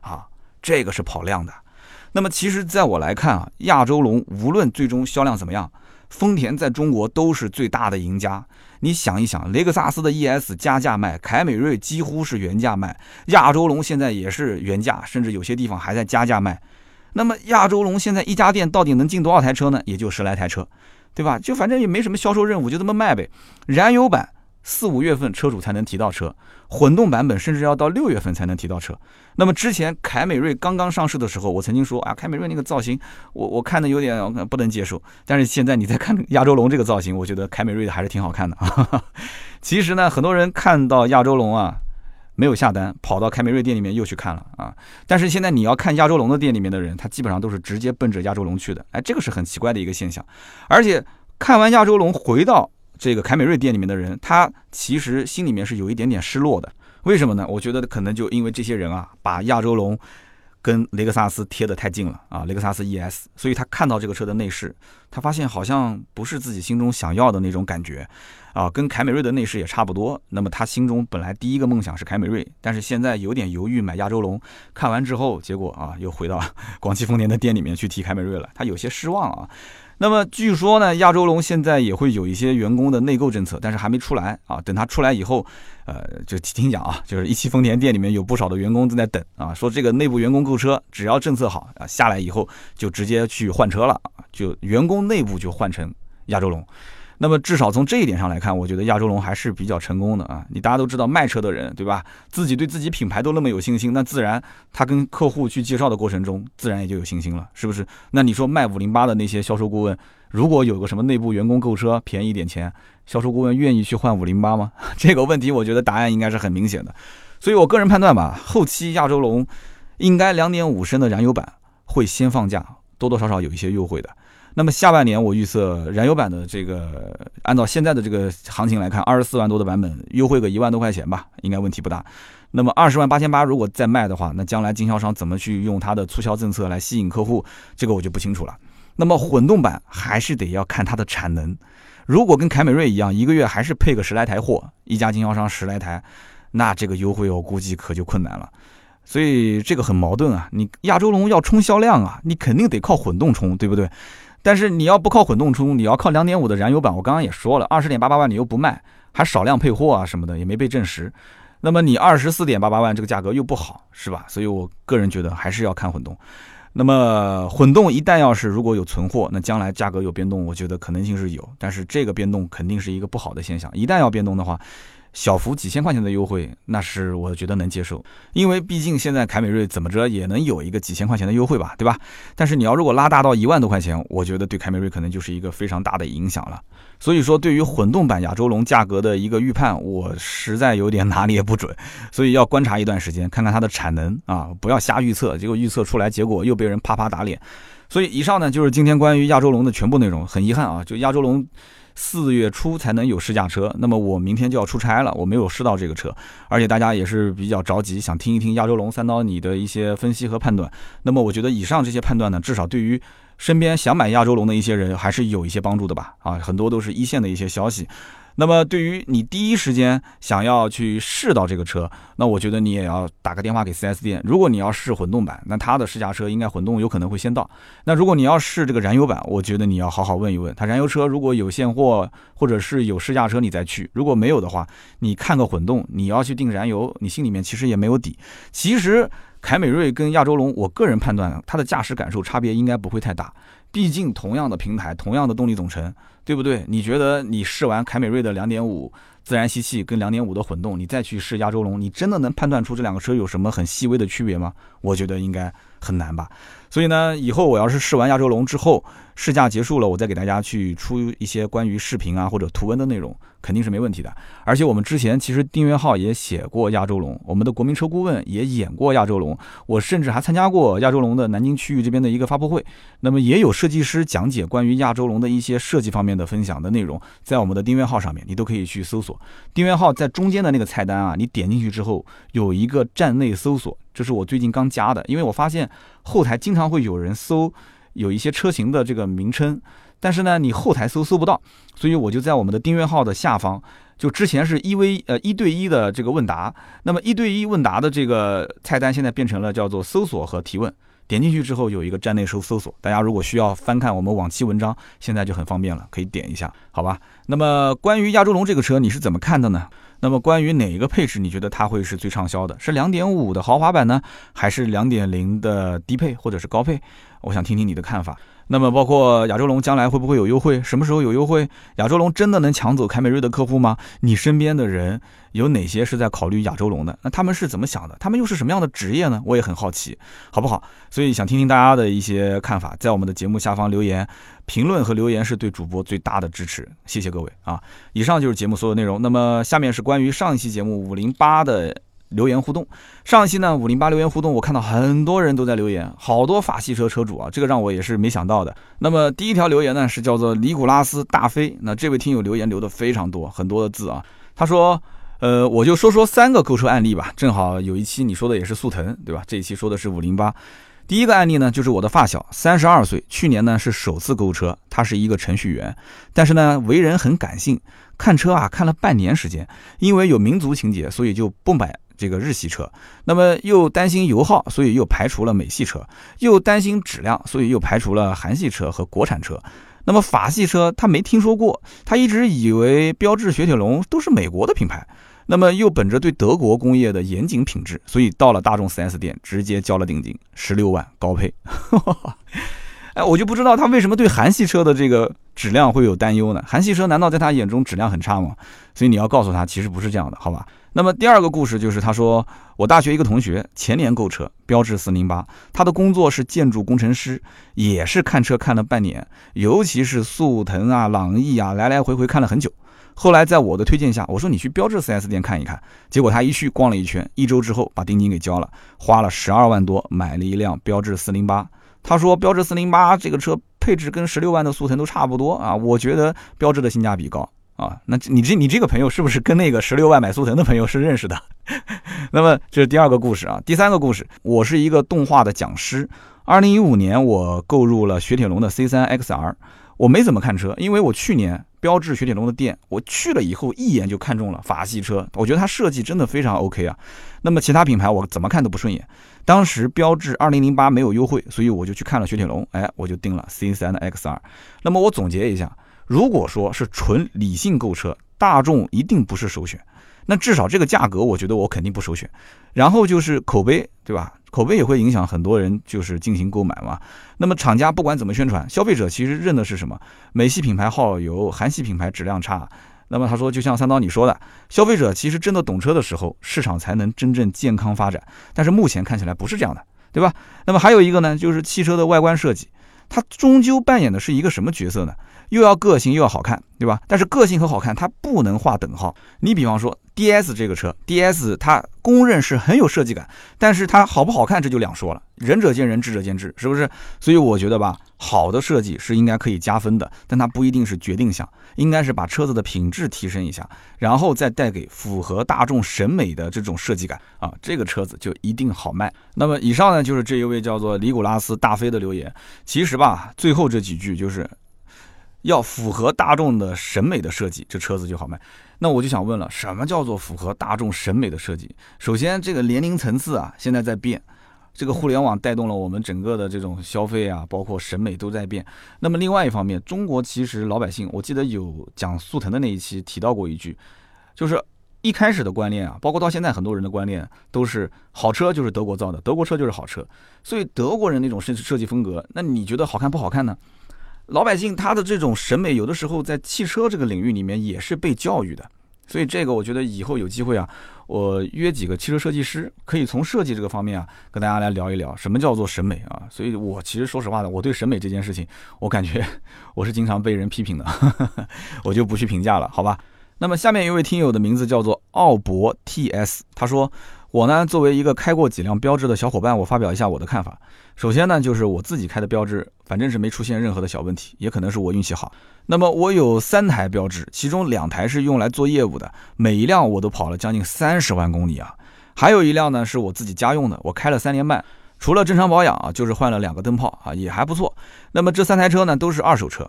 啊，这个是跑量的。那么其实在我来看啊，亚洲龙无论最终销量怎么样，丰田在中国都是最大的赢家。你想一想，雷克萨斯的 ES 加价卖，凯美瑞几乎是原价卖，亚洲龙现在也是原价，甚至有些地方还在加价卖。那么亚洲龙现在一家店到底能进多少台车呢？也就十来台车，对吧？就反正也没什么销售任务，就这么卖呗。燃油版。四五月份车主才能提到车，混动版本甚至要到六月份才能提到车。那么之前凯美瑞刚刚上市的时候，我曾经说啊，凯美瑞那个造型，我我看的有点不能接受。但是现在你再看亚洲龙这个造型，我觉得凯美瑞的还是挺好看的。其实呢，很多人看到亚洲龙啊，没有下单，跑到凯美瑞店里面又去看了啊。但是现在你要看亚洲龙的店里面的人，他基本上都是直接奔着亚洲龙去的。哎，这个是很奇怪的一个现象。而且看完亚洲龙回到。这个凯美瑞店里面的人，他其实心里面是有一点点失落的。为什么呢？我觉得可能就因为这些人啊，把亚洲龙跟雷克萨斯贴得太近了啊，雷克萨斯 ES，所以他看到这个车的内饰，他发现好像不是自己心中想要的那种感觉啊，跟凯美瑞的内饰也差不多。那么他心中本来第一个梦想是凯美瑞，但是现在有点犹豫买亚洲龙。看完之后，结果啊，又回到 广汽丰田的店里面去提凯美瑞了，他有些失望啊。那么据说呢，亚洲龙现在也会有一些员工的内购政策，但是还没出来啊。等它出来以后，呃，就听讲啊，就是一汽丰田店里面有不少的员工正在等啊，说这个内部员工购车，只要政策好啊，下来以后就直接去换车了，就员工内部就换成亚洲龙。那么至少从这一点上来看，我觉得亚洲龙还是比较成功的啊！你大家都知道卖车的人对吧？自己对自己品牌都那么有信心，那自然他跟客户去介绍的过程中，自然也就有信心了，是不是？那你说卖五零八的那些销售顾问，如果有个什么内部员工购车便宜点钱，销售顾问愿意去换五零八吗？这个问题我觉得答案应该是很明显的。所以我个人判断吧，后期亚洲龙应该两点五升的燃油版会先放假，多多少少有一些优惠的。那么下半年我预测燃油版的这个，按照现在的这个行情来看，二十四万多的版本优惠个一万多块钱吧，应该问题不大。那么二十万八千八如果再卖的话，那将来经销商怎么去用它的促销政策来吸引客户，这个我就不清楚了。那么混动版还是得要看它的产能，如果跟凯美瑞一样，一个月还是配个十来台货，一家经销商十来台，那这个优惠我估计可就困难了。所以这个很矛盾啊，你亚洲龙要冲销量啊，你肯定得靠混动冲，对不对？但是你要不靠混动充，你要靠两点五的燃油版，我刚刚也说了，二十点八八万你又不卖，还少量配货啊什么的也没被证实，那么你二十四点八八万这个价格又不好，是吧？所以我个人觉得还是要看混动。那么混动一旦要是如果有存货，那将来价格有变动，我觉得可能性是有，但是这个变动肯定是一个不好的现象。一旦要变动的话，小幅几千块钱的优惠，那是我觉得能接受，因为毕竟现在凯美瑞怎么着也能有一个几千块钱的优惠吧，对吧？但是你要如果拉大到一万多块钱，我觉得对凯美瑞可能就是一个非常大的影响了。所以说，对于混动版亚洲龙价格的一个预判，我实在有点拿捏不准，所以要观察一段时间，看看它的产能啊，不要瞎预测，结果预测出来结果又被人啪啪打脸。所以以上呢就是今天关于亚洲龙的全部内容。很遗憾啊，就亚洲龙。四月初才能有试驾车，那么我明天就要出差了，我没有试到这个车，而且大家也是比较着急，想听一听亚洲龙三刀你的一些分析和判断。那么我觉得以上这些判断呢，至少对于身边想买亚洲龙的一些人还是有一些帮助的吧。啊，很多都是一线的一些消息。那么，对于你第一时间想要去试到这个车，那我觉得你也要打个电话给 4S 店。如果你要试混动版，那它的试驾车应该混动有可能会先到。那如果你要试这个燃油版，我觉得你要好好问一问它燃油车如果有现货，或者是有试驾车你再去。如果没有的话，你看个混动，你要去订燃油，你心里面其实也没有底。其实凯美瑞跟亚洲龙，我个人判断它的驾驶感受差别应该不会太大。毕竟同样的平台，同样的动力总成，对不对？你觉得你试完凯美瑞的两点五自然吸气跟两点五的混动，你再去试亚洲龙，你真的能判断出这两个车有什么很细微的区别吗？我觉得应该很难吧。所以呢，以后我要是试完亚洲龙之后，试驾结束了，我再给大家去出一些关于视频啊或者图文的内容，肯定是没问题的。而且我们之前其实订阅号也写过亚洲龙，我们的国民车顾问也演过亚洲龙，我甚至还参加过亚洲龙的南京区域这边的一个发布会。那么也有设计师讲解关于亚洲龙的一些设计方面的分享的内容，在我们的订阅号上面，你都可以去搜索。订阅号在中间的那个菜单啊，你点进去之后有一个站内搜索。这是我最近刚加的，因为我发现后台经常会有人搜有一些车型的这个名称，但是呢，你后台搜搜不到，所以我就在我们的订阅号的下方，就之前是一 v 呃一对一的这个问答，那么一对一问答的这个菜单现在变成了叫做搜索和提问，点进去之后有一个站内搜搜索，大家如果需要翻看我们往期文章，现在就很方便了，可以点一下，好吧？那么关于亚洲龙这个车，你是怎么看的呢？那么关于哪一个配置，你觉得它会是最畅销的？是2.5的豪华版呢，还是2.0的低配或者是高配？我想听听你的看法。那么包括亚洲龙将来会不会有优惠？什么时候有优惠？亚洲龙真的能抢走凯美瑞的客户吗？你身边的人有哪些是在考虑亚洲龙的？那他们是怎么想的？他们又是什么样的职业呢？我也很好奇，好不好？所以想听听大家的一些看法，在我们的节目下方留言评论和留言是对主播最大的支持，谢谢各位啊！以上就是节目所有内容。那么下面是关于上一期节目五零八的。留言互动，上一期呢五零八留言互动，我看到很多人都在留言，好多法系车车主啊，这个让我也是没想到的。那么第一条留言呢是叫做尼古拉斯大飞，那这位听友留言留的非常多，很多的字啊。他说，呃，我就说说三个购车案例吧，正好有一期你说的也是速腾，对吧？这一期说的是五零八。第一个案例呢就是我的发小，三十二岁，去年呢是首次购车，他是一个程序员，但是呢为人很感性，看车啊看了半年时间，因为有民族情节，所以就不买。这个日系车，那么又担心油耗，所以又排除了美系车；又担心质量，所以又排除了韩系车和国产车。那么法系车他没听说过，他一直以为标致、雪铁龙都是美国的品牌。那么又本着对德国工业的严谨品质，所以到了大众 4S 店直接交了定金，十六万高配。哎，我就不知道他为什么对韩系车的这个质量会有担忧呢？韩系车难道在他眼中质量很差吗？所以你要告诉他，其实不是这样的，好吧？那么第二个故事就是，他说我大学一个同学前年购车，标致四零八，他的工作是建筑工程师，也是看车看了半年，尤其是速腾啊、朗逸啊，来来回回看了很久。后来在我的推荐下，我说你去标致 4S 店看一看，结果他一去逛了一圈，一周之后把定金给交了，花了十二万多买了一辆标致四零八。他说标致四零八这个车配置跟十六万的速腾都差不多啊，我觉得标致的性价比高。啊，那你这你这个朋友是不是跟那个十六万买速腾的朋友是认识的？那么这是第二个故事啊。第三个故事，我是一个动画的讲师。二零一五年我购入了雪铁龙的 C 三 XR，我没怎么看车，因为我去年标致雪铁龙的店我去了以后，一眼就看中了法系车，我觉得它设计真的非常 OK 啊。那么其他品牌我怎么看都不顺眼。当时标致二零零八没有优惠，所以我就去看了雪铁龙，哎，我就定了 C 三的 XR。那么我总结一下。如果说是纯理性购车，大众一定不是首选。那至少这个价格，我觉得我肯定不首选。然后就是口碑，对吧？口碑也会影响很多人就是进行购买嘛。那么厂家不管怎么宣传，消费者其实认的是什么？美系品牌耗油，韩系品牌质量差。那么他说，就像三刀你说的，消费者其实真的懂车的时候，市场才能真正健康发展。但是目前看起来不是这样的，对吧？那么还有一个呢，就是汽车的外观设计，它终究扮演的是一个什么角色呢？又要个性又要好看，对吧？但是个性和好看它不能划等号。你比方说 D S 这个车，D S 它公认是很有设计感，但是它好不好看这就两说了，仁者见仁，智者见智，是不是？所以我觉得吧，好的设计是应该可以加分的，但它不一定是决定项，应该是把车子的品质提升一下，然后再带给符合大众审美的这种设计感啊，这个车子就一定好卖。那么以上呢就是这一位叫做尼古拉斯大飞的留言。其实吧，最后这几句就是。要符合大众的审美的设计，这车子就好卖。那我就想问了，什么叫做符合大众审美的设计？首先，这个年龄层次啊，现在在变，这个互联网带动了我们整个的这种消费啊，包括审美都在变。那么另外一方面，中国其实老百姓，我记得有讲速腾的那一期提到过一句，就是一开始的观念啊，包括到现在很多人的观念都是好车就是德国造的，德国车就是好车。所以德国人那种设设计风格，那你觉得好看不好看呢？老百姓他的这种审美，有的时候在汽车这个领域里面也是被教育的，所以这个我觉得以后有机会啊，我约几个汽车设计师，可以从设计这个方面啊，跟大家来聊一聊什么叫做审美啊。所以我其实说实话的，我对审美这件事情，我感觉我是经常被人批评的，我就不去评价了，好吧？那么下面一位听友的名字叫做奥博 TS，他说。我呢，作为一个开过几辆标致的小伙伴，我发表一下我的看法。首先呢，就是我自己开的标致，反正是没出现任何的小问题，也可能是我运气好。那么我有三台标致，其中两台是用来做业务的，每一辆我都跑了将近三十万公里啊。还有一辆呢是我自己家用的，我开了三年半，除了正常保养啊，就是换了两个灯泡啊，也还不错。那么这三台车呢都是二手车。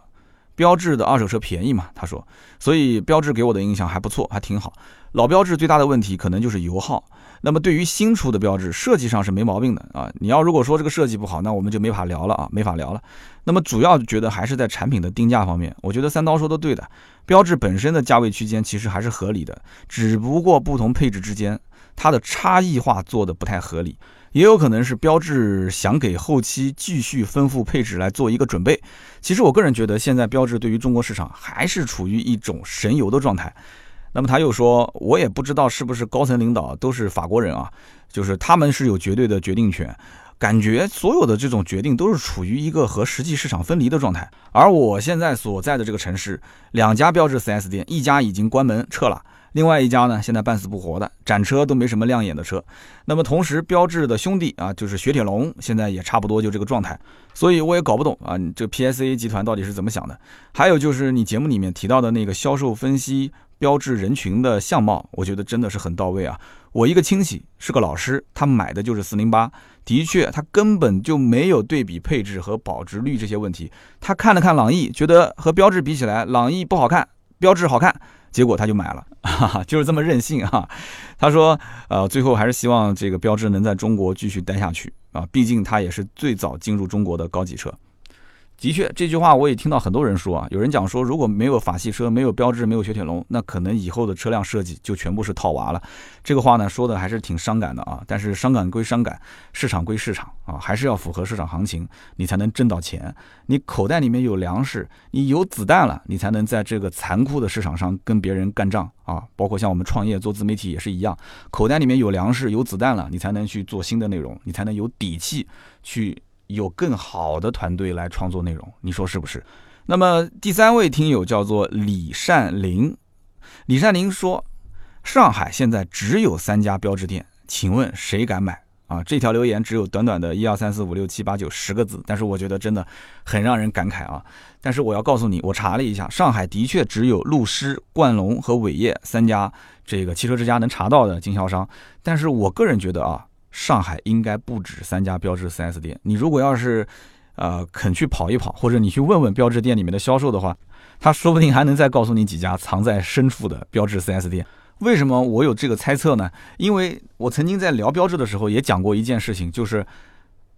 标致的二手车便宜嘛？他说，所以标致给我的印象还不错，还挺好。老标致最大的问题可能就是油耗。那么对于新出的标志，设计上是没毛病的啊。你要如果说这个设计不好，那我们就没法聊了啊，没法聊了。那么主要觉得还是在产品的定价方面，我觉得三刀说的对的，标志本身的价位区间其实还是合理的，只不过不同配置之间它的差异化做的不太合理。也有可能是标志想给后期继续丰富配置来做一个准备。其实我个人觉得，现在标志对于中国市场还是处于一种神游的状态。那么他又说，我也不知道是不是高层领导都是法国人啊，就是他们是有绝对的决定权，感觉所有的这种决定都是处于一个和实际市场分离的状态。而我现在所在的这个城市，两家标致 4S 店，一家已经关门撤了。另外一家呢，现在半死不活的，展车都没什么亮眼的车。那么同时，标致的兄弟啊，就是雪铁龙，现在也差不多就这个状态。所以我也搞不懂啊，你这 PSA 集团到底是怎么想的？还有就是你节目里面提到的那个销售分析标志人群的相貌，我觉得真的是很到位啊。我一个亲戚是个老师，他买的就是四零八，的确他根本就没有对比配置和保值率这些问题。他看了看朗逸，觉得和标志比起来，朗逸不好看，标志好看。结果他就买了，哈哈，就是这么任性啊！他说，呃，最后还是希望这个标志能在中国继续待下去啊，毕竟它也是最早进入中国的高级车。的确，这句话我也听到很多人说啊。有人讲说，如果没有法系车，没有标志，没有雪铁龙，那可能以后的车辆设计就全部是套娃了。这个话呢，说的还是挺伤感的啊。但是伤感归伤感，市场归市场啊，还是要符合市场行情，你才能挣到钱。你口袋里面有粮食，你有子弹了，你才能在这个残酷的市场上跟别人干仗啊。包括像我们创业做自媒体也是一样，口袋里面有粮食有子弹了，你才能去做新的内容，你才能有底气去。有更好的团队来创作内容，你说是不是？那么第三位听友叫做李善林，李善林说，上海现在只有三家标志店，请问谁敢买啊？这条留言只有短短的一二三四五六七八九十个字，但是我觉得真的很让人感慨啊。但是我要告诉你，我查了一下，上海的确只有路狮、冠龙和伟业三家这个汽车之家能查到的经销商，但是我个人觉得啊。上海应该不止三家标致 4S 店。你如果要是，呃，肯去跑一跑，或者你去问问标致店里面的销售的话，他说不定还能再告诉你几家藏在深处的标致 4S 店。为什么我有这个猜测呢？因为我曾经在聊标致的时候也讲过一件事情，就是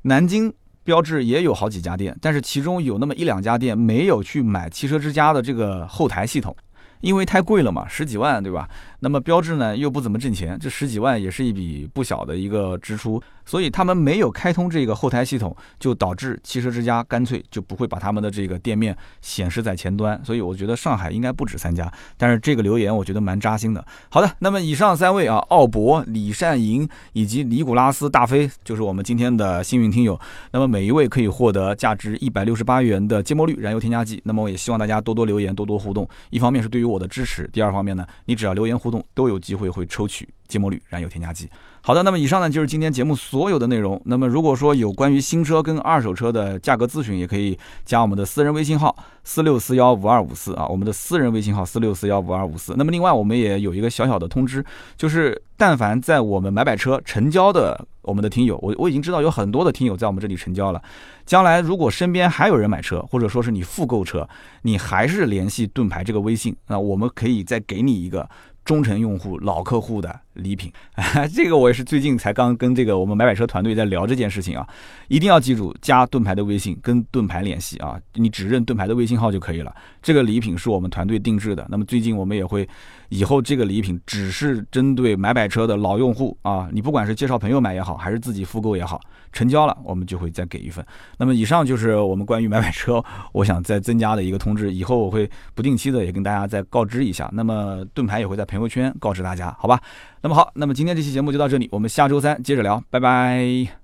南京标致也有好几家店，但是其中有那么一两家店没有去买汽车之家的这个后台系统。因为太贵了嘛，十几万，对吧？那么标致呢又不怎么挣钱，这十几万也是一笔不小的一个支出，所以他们没有开通这个后台系统，就导致汽车之家干脆就不会把他们的这个店面显示在前端。所以我觉得上海应该不止三家。但是这个留言我觉得蛮扎心的。好的，那么以上三位啊，奥博、李善银以及尼古拉斯大飞，就是我们今天的幸运听友。那么每一位可以获得价值一百六十八元的芥末绿燃油添加剂。那么我也希望大家多多留言，多多互动。一方面是对于我的支持，第二方面呢，你只要留言互动，都有机会会抽取芥末绿燃油添加剂。好的，那么以上呢就是今天节目所有的内容。那么如果说有关于新车跟二手车的价格咨询，也可以加我们的私人微信号四六四幺五二五四啊，我们的私人微信号四六四幺五二五四。那么另外我们也有一个小小的通知，就是但凡在我们买买车成交的我们的听友，我我已经知道有很多的听友在我们这里成交了。将来如果身边还有人买车，或者说是你复购车，你还是联系盾牌这个微信，那我们可以再给你一个。忠诚用户、老客户的礼品，这个我也是最近才刚跟这个我们买买车团队在聊这件事情啊，一定要记住加盾牌的微信，跟盾牌联系啊，你只认盾牌的微信号就可以了。这个礼品是我们团队定制的，那么最近我们也会，以后这个礼品只是针对买买车的老用户啊，你不管是介绍朋友买也好，还是自己复购也好，成交了我们就会再给一份。那么以上就是我们关于买买车，我想再增加的一个通知，以后我会不定期的也跟大家再告知一下。那么盾牌也会在朋友圈告知大家，好吧？那么好，那么今天这期节目就到这里，我们下周三接着聊，拜拜。